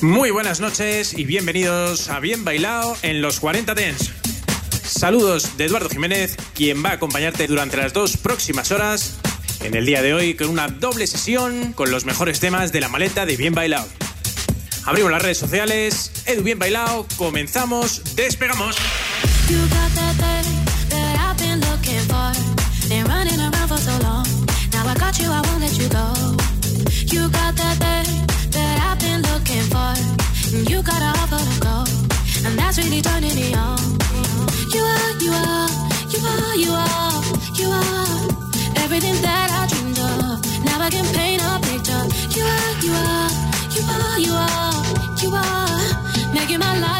Muy buenas noches y bienvenidos a Bien Bailado en los 40 Dents. Saludos de Eduardo Jiménez, quien va a acompañarte durante las dos próximas horas en el día de hoy con una doble sesión con los mejores temas de la maleta de Bien Bailado. Abrimos las redes sociales, Edu Bien Bailado, comenzamos, despegamos. You got a offer to go, and that's really turning me on. You are, you are, you are, you are, you are everything that I dreamed of. Now I can paint a picture. You are, you are, you are, you are, you are making my life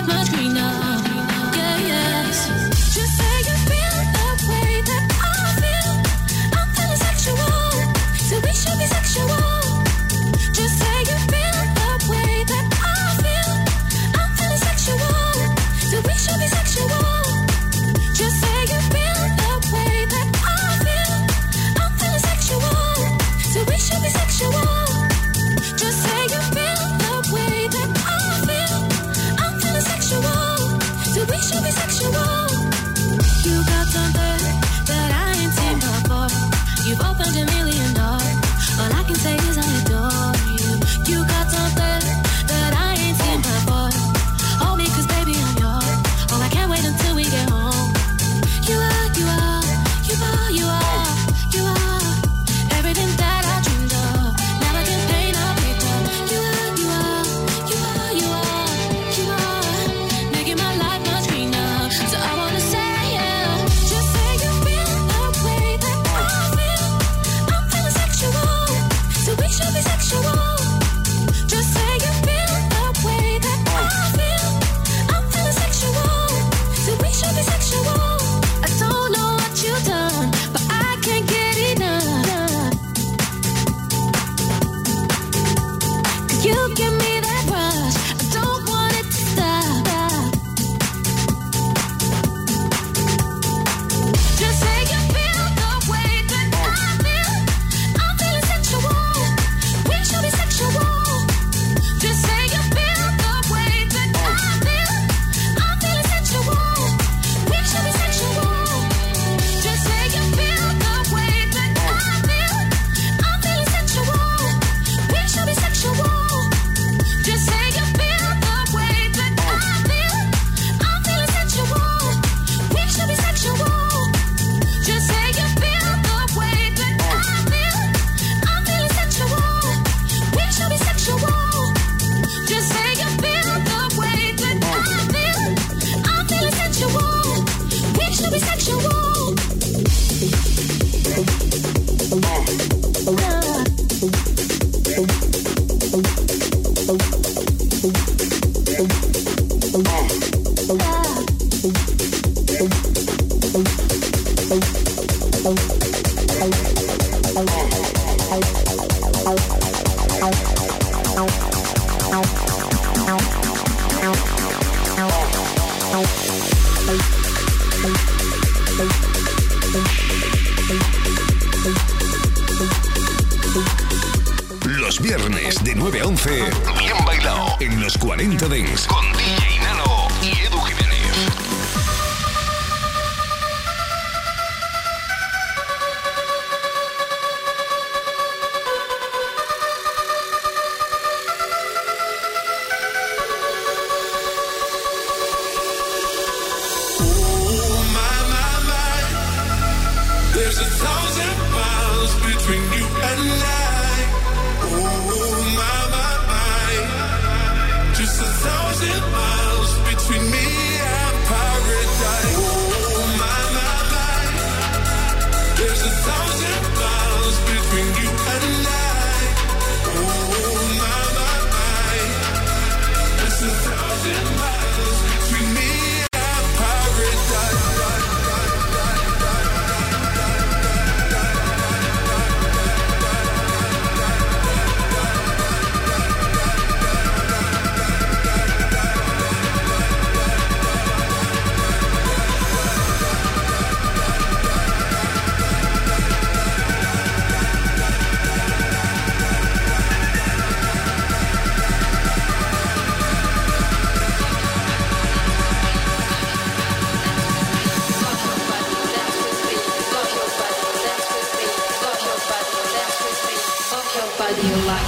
body alive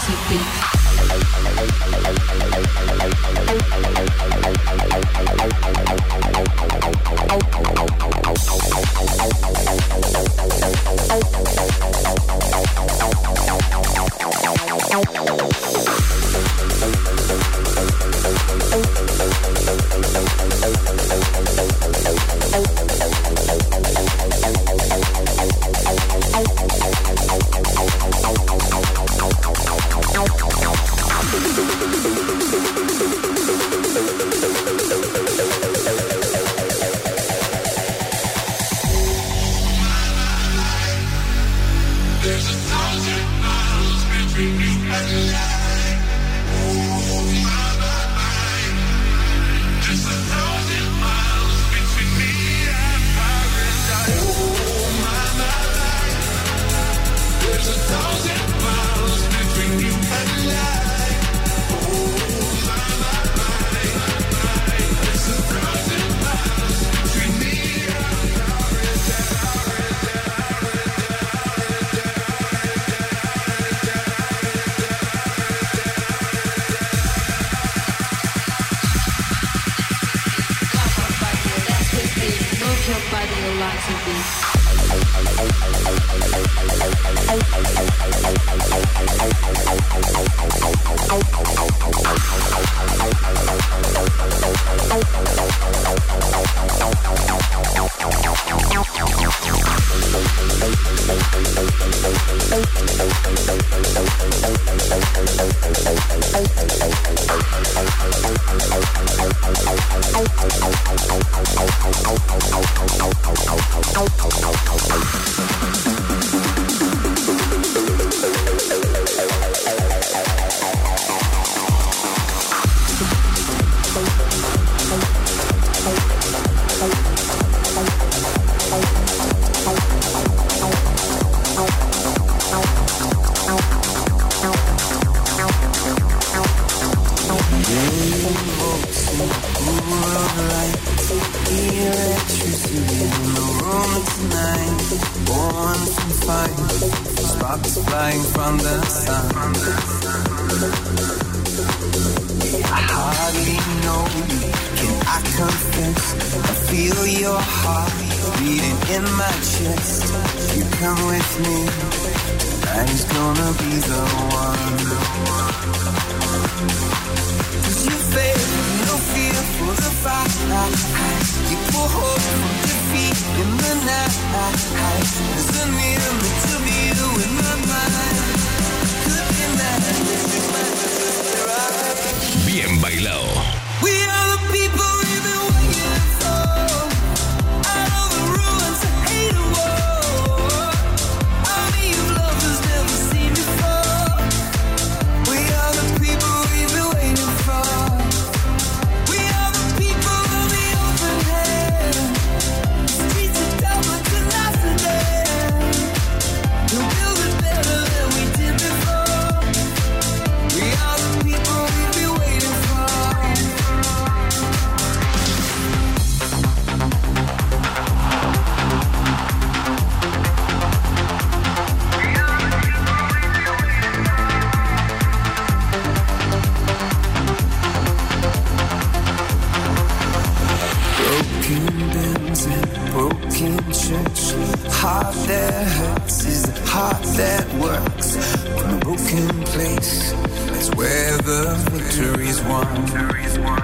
is one. There is one.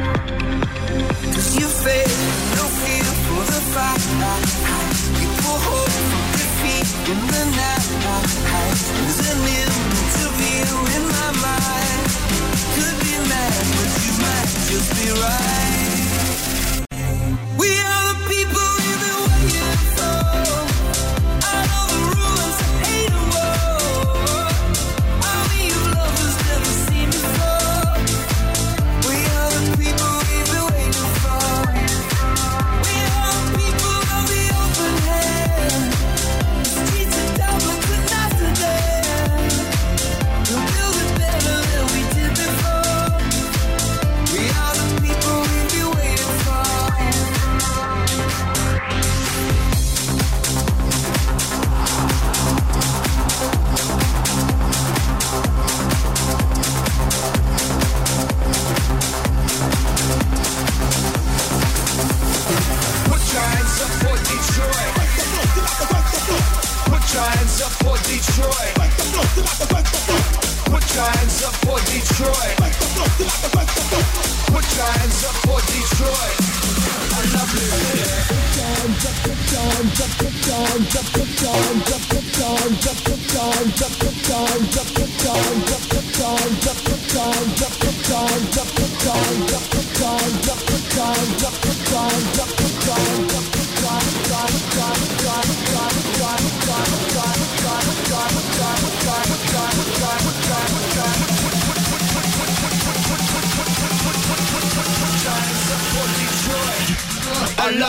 One.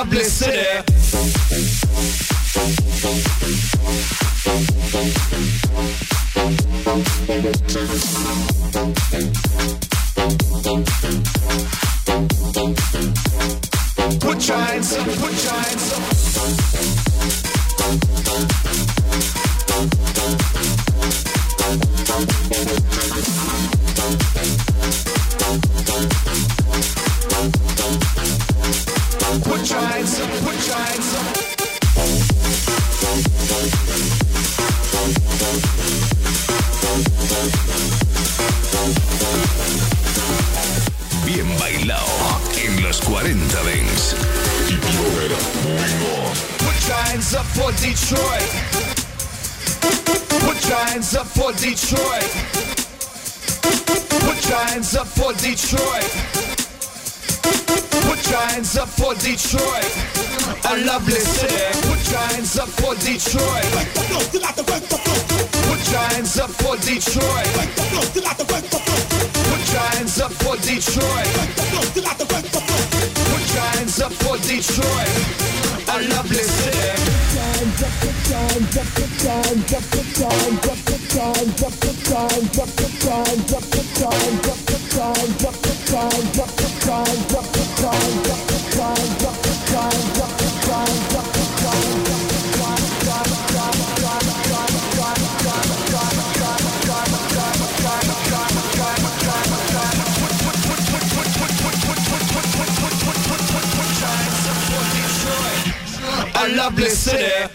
Lovely city. A lovely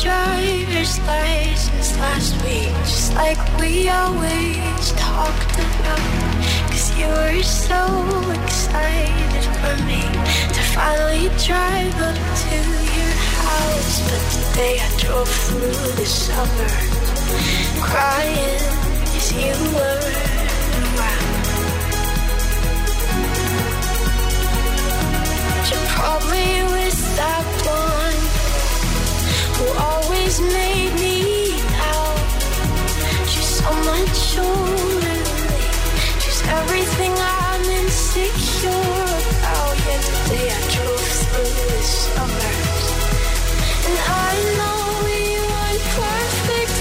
driver's license last week, just like we always talked about. Cause you were so excited for me to finally drive up to your house. But today I drove through the suburbs crying as you were around. You probably was that and I know we weren't perfect,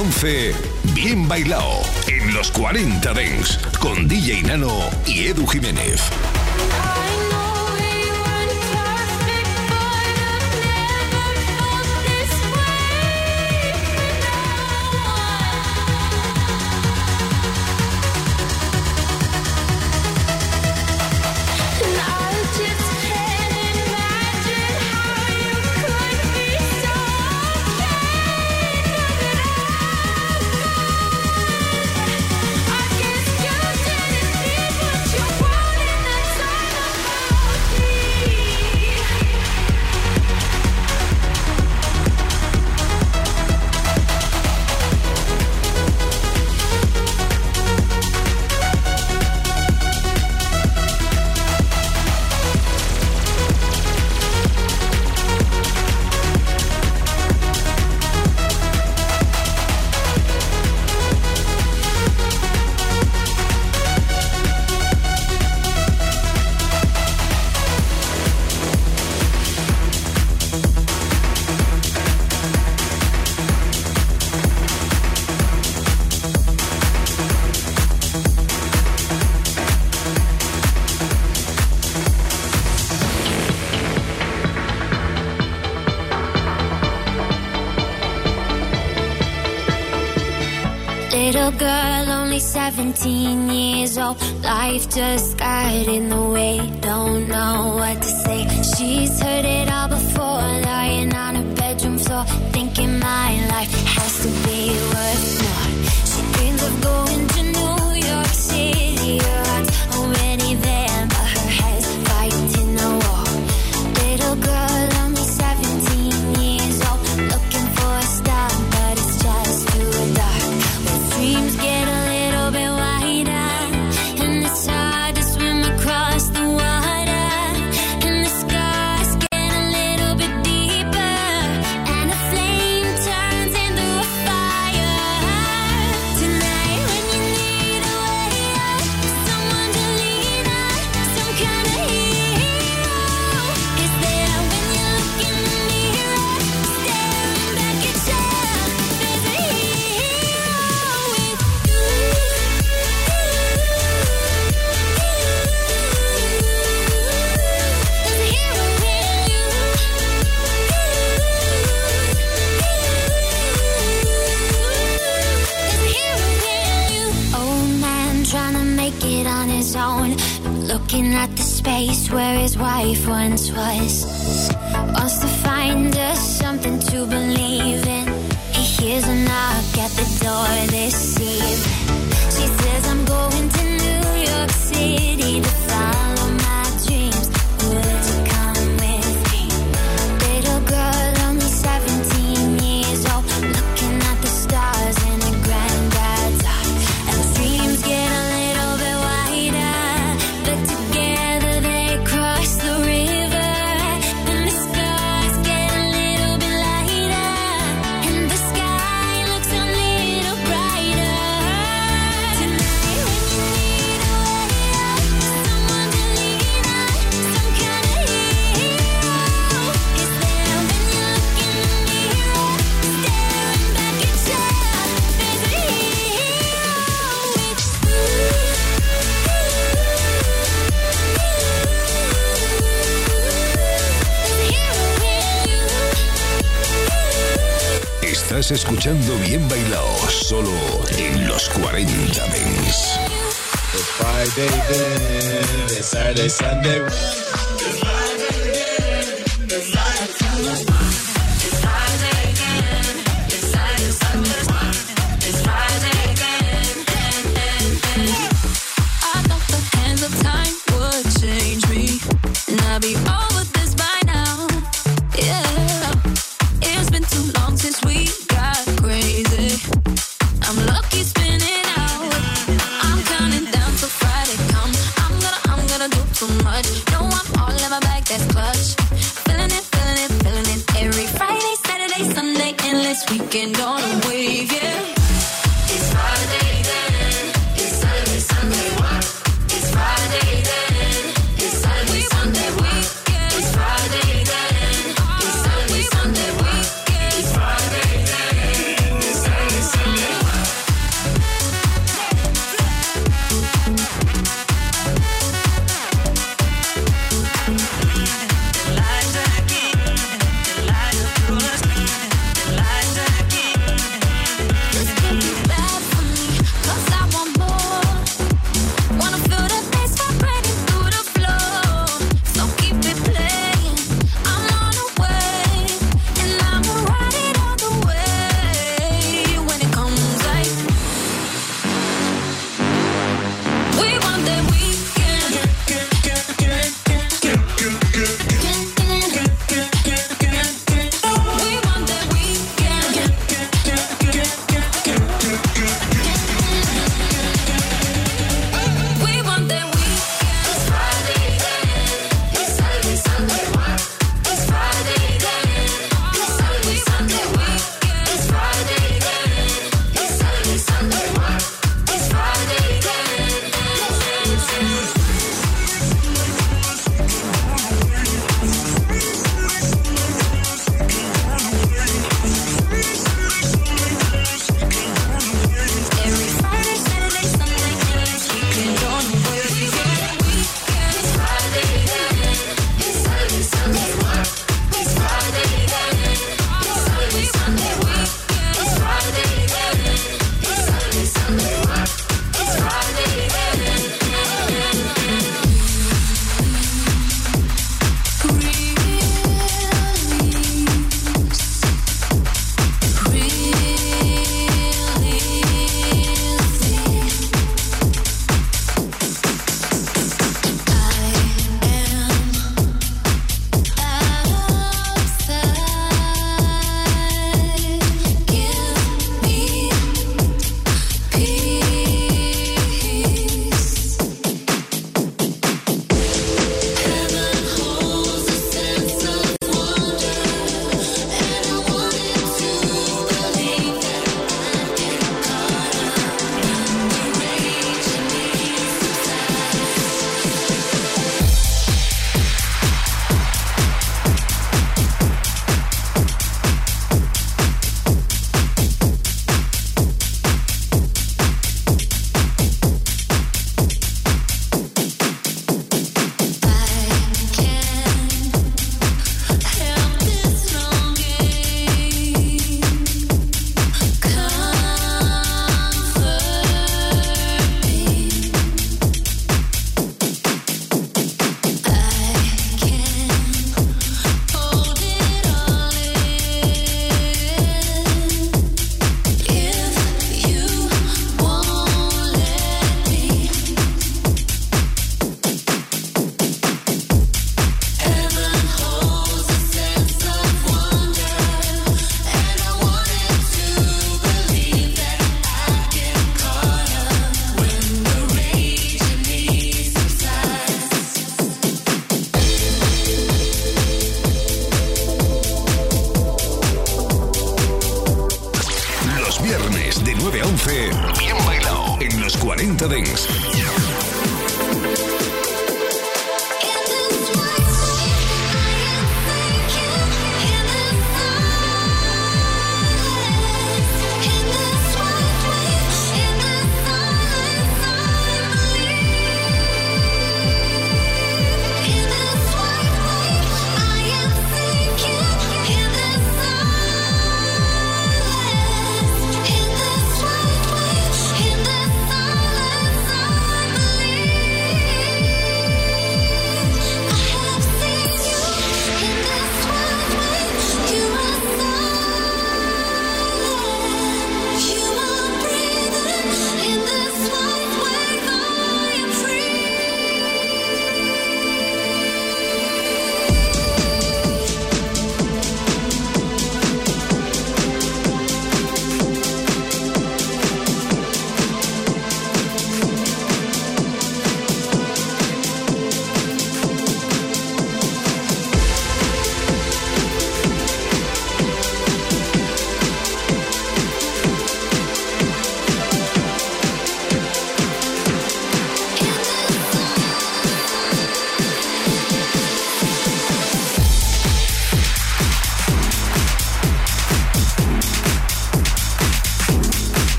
11, bien bailao en los 40 Dents con DJ Nano y Edu Jiménez. Little girl, only 17 years old. Life just got in the way. Don't know what to say. She's heard it all before, lying on her bedroom floor, thinking my life has to be worth where his wife once was. Wants to find us something to believe in. He hears a knock at the door this evening. She says, I'm going to New York City Bien bailado, solo en los 40 Dings. Friday Saturday, Sunday. Sunday.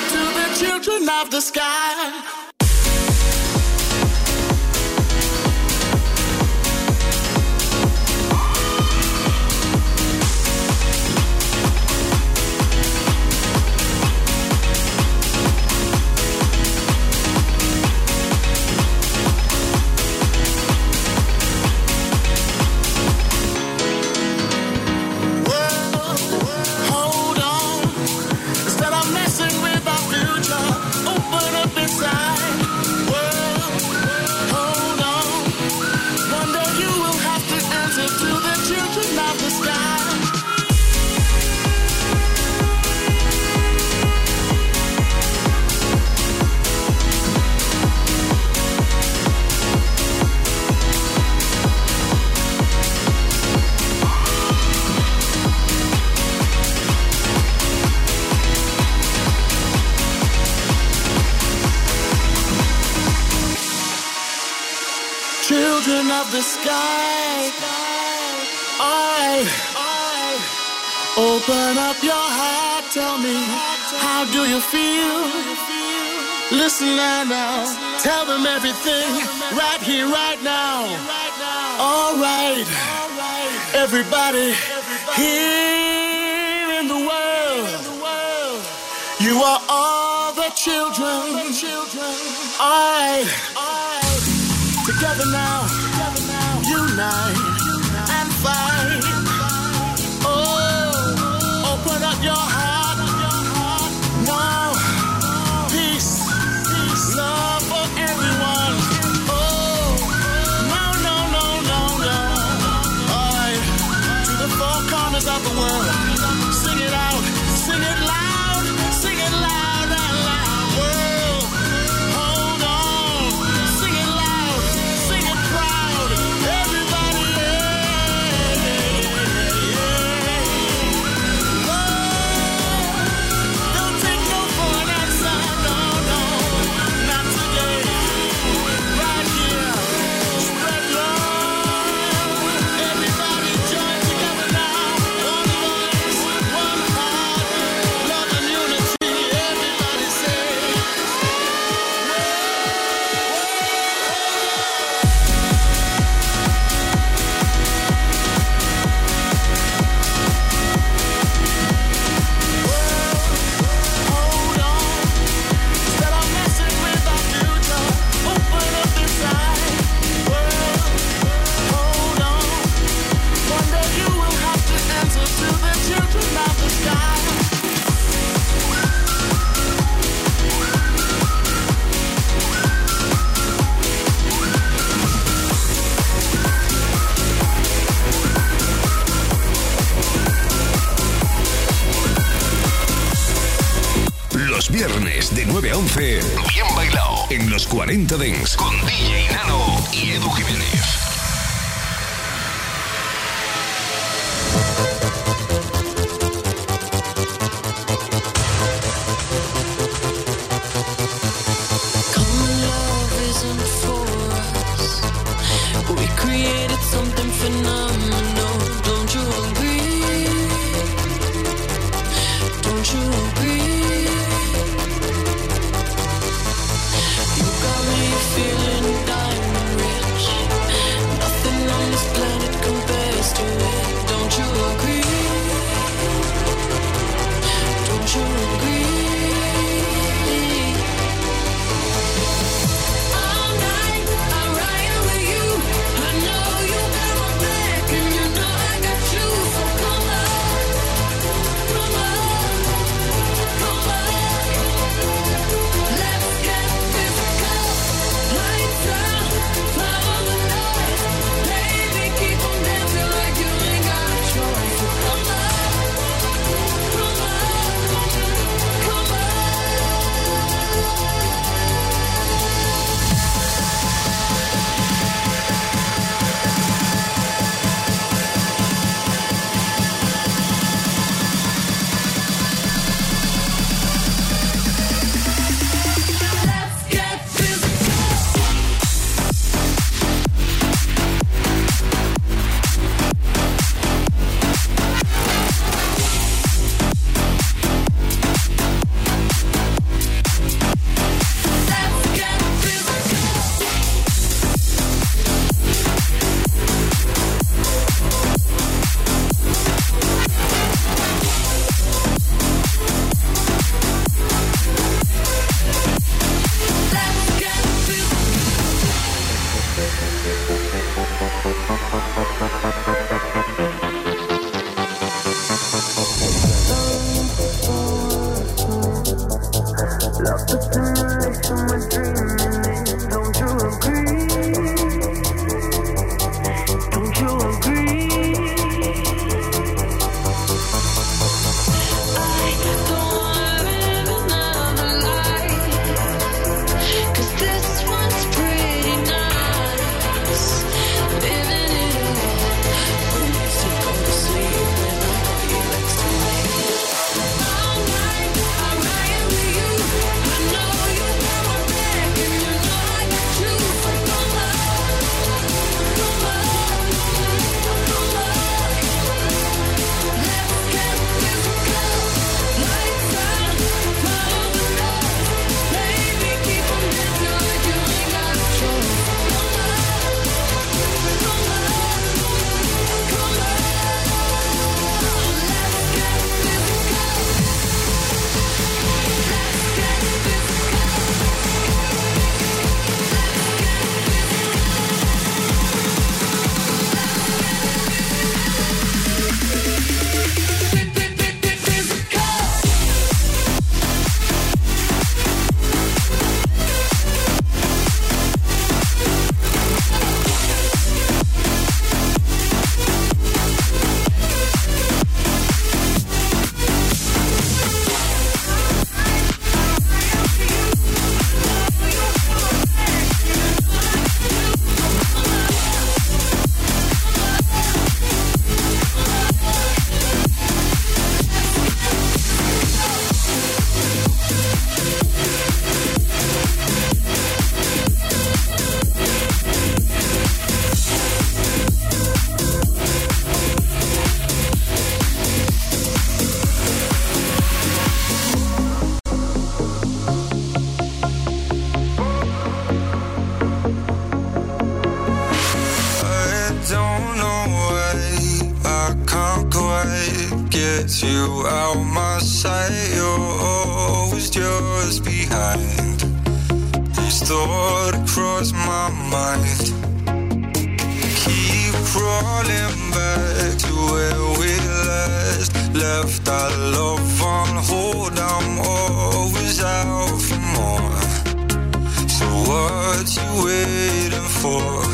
to the children of the sky. Listen now, tell them everything right here, right now. All right, everybody here in the world, you are all the children. All right, together now, unite. 40 Dens. get you out my sight. You're always just behind. These thoughts cross my mind. Keep crawling back to where we last left. Our love on hold. I'm always out for more. So what you waiting for?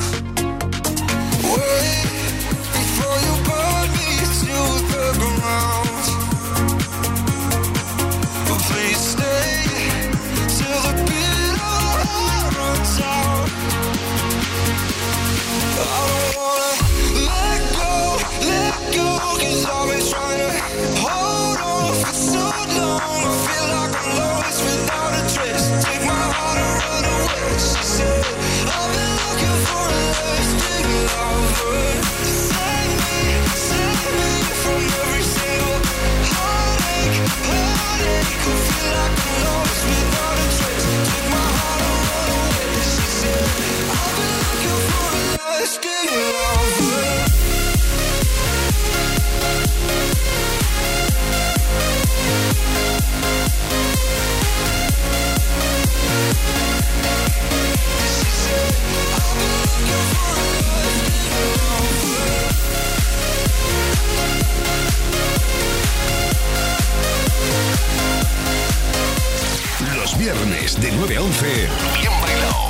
viernes de 9 a 11,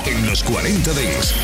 en los 40 Dings.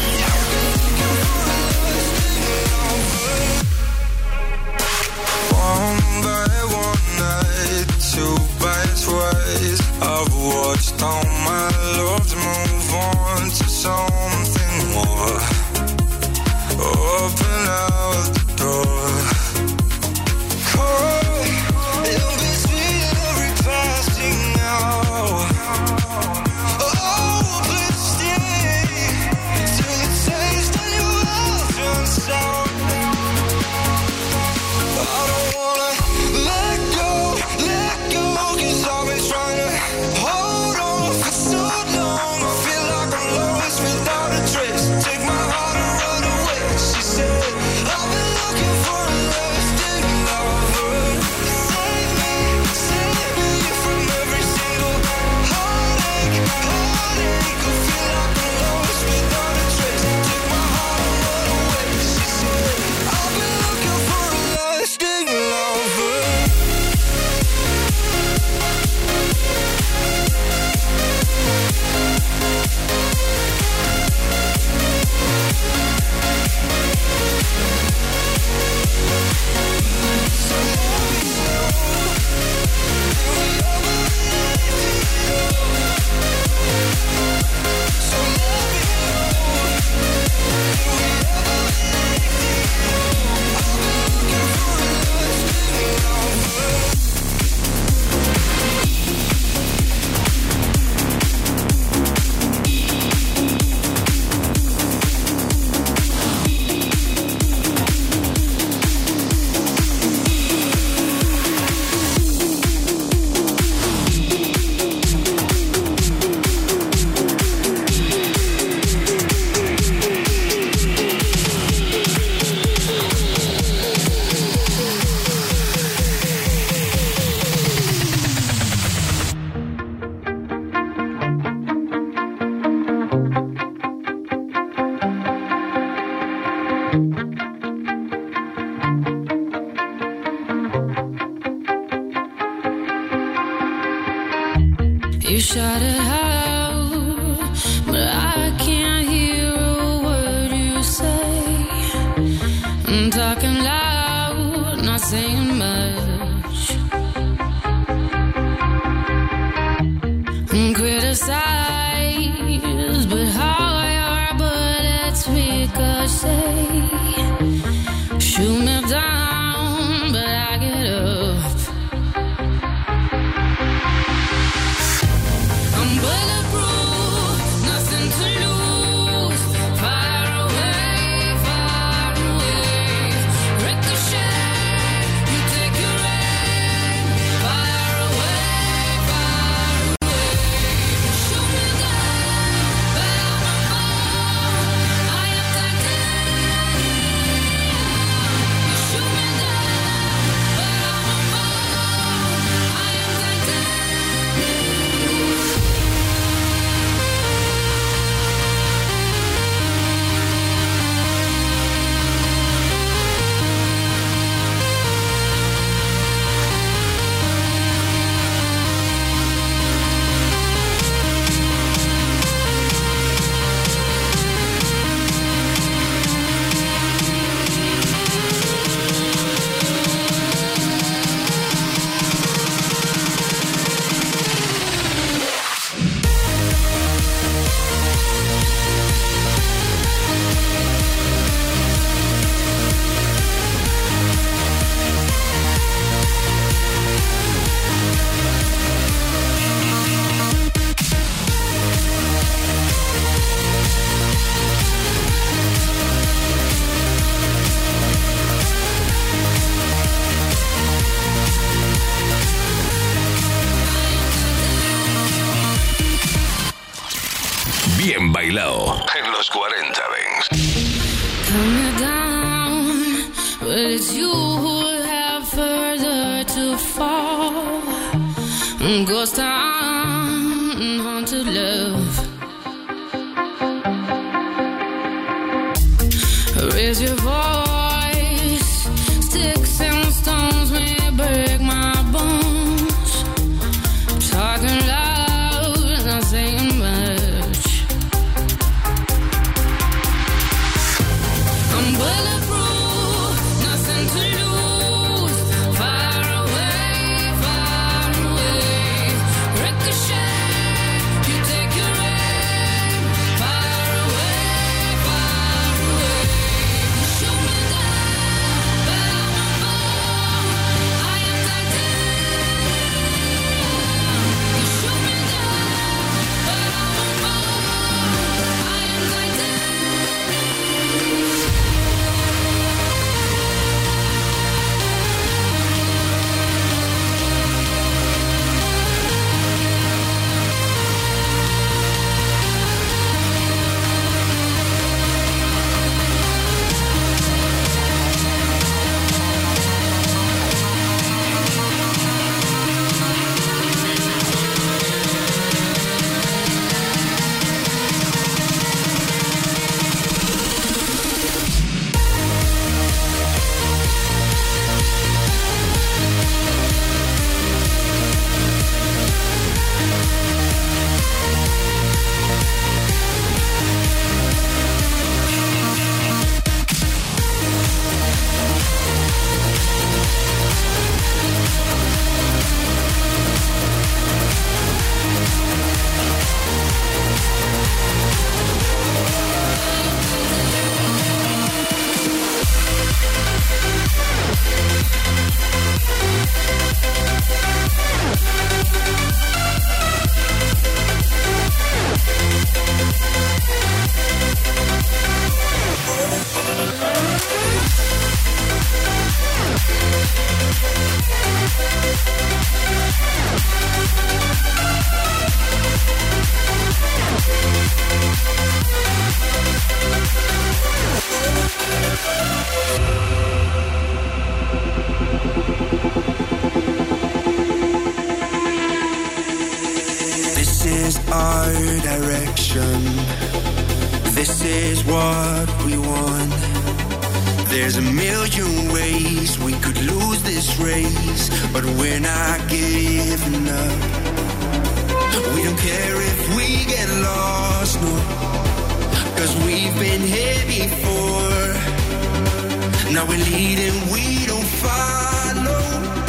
Now we're leading, we don't follow.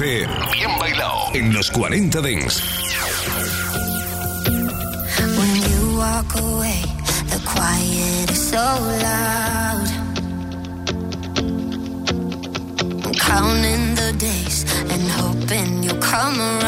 FM. Bien bailao en los 40 Dance. When you walk away, the quiet is so loud. I'm counting the days and hoping you'll come around.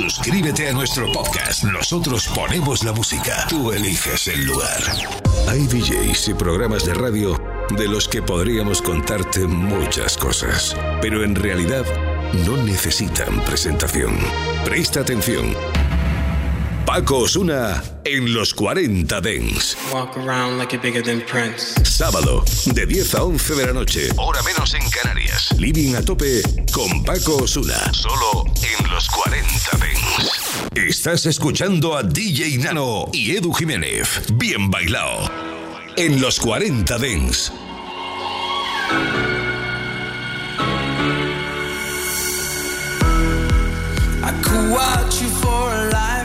Suscríbete a nuestro podcast. Nosotros ponemos la música. Tú eliges el lugar. Hay DJs y programas de radio de los que podríamos contarte muchas cosas, pero en realidad no necesitan presentación. Presta atención Paco Osuna en los 40 Dens. Sábado, de 10 a 11 de la noche, hora menos en Canarias. Living a tope con Paco Osuna, solo en los 40 Dens. Estás escuchando a DJ Nano y Edu Jiménez. Bien bailado. En los 40 Dens. I could watch you for a life.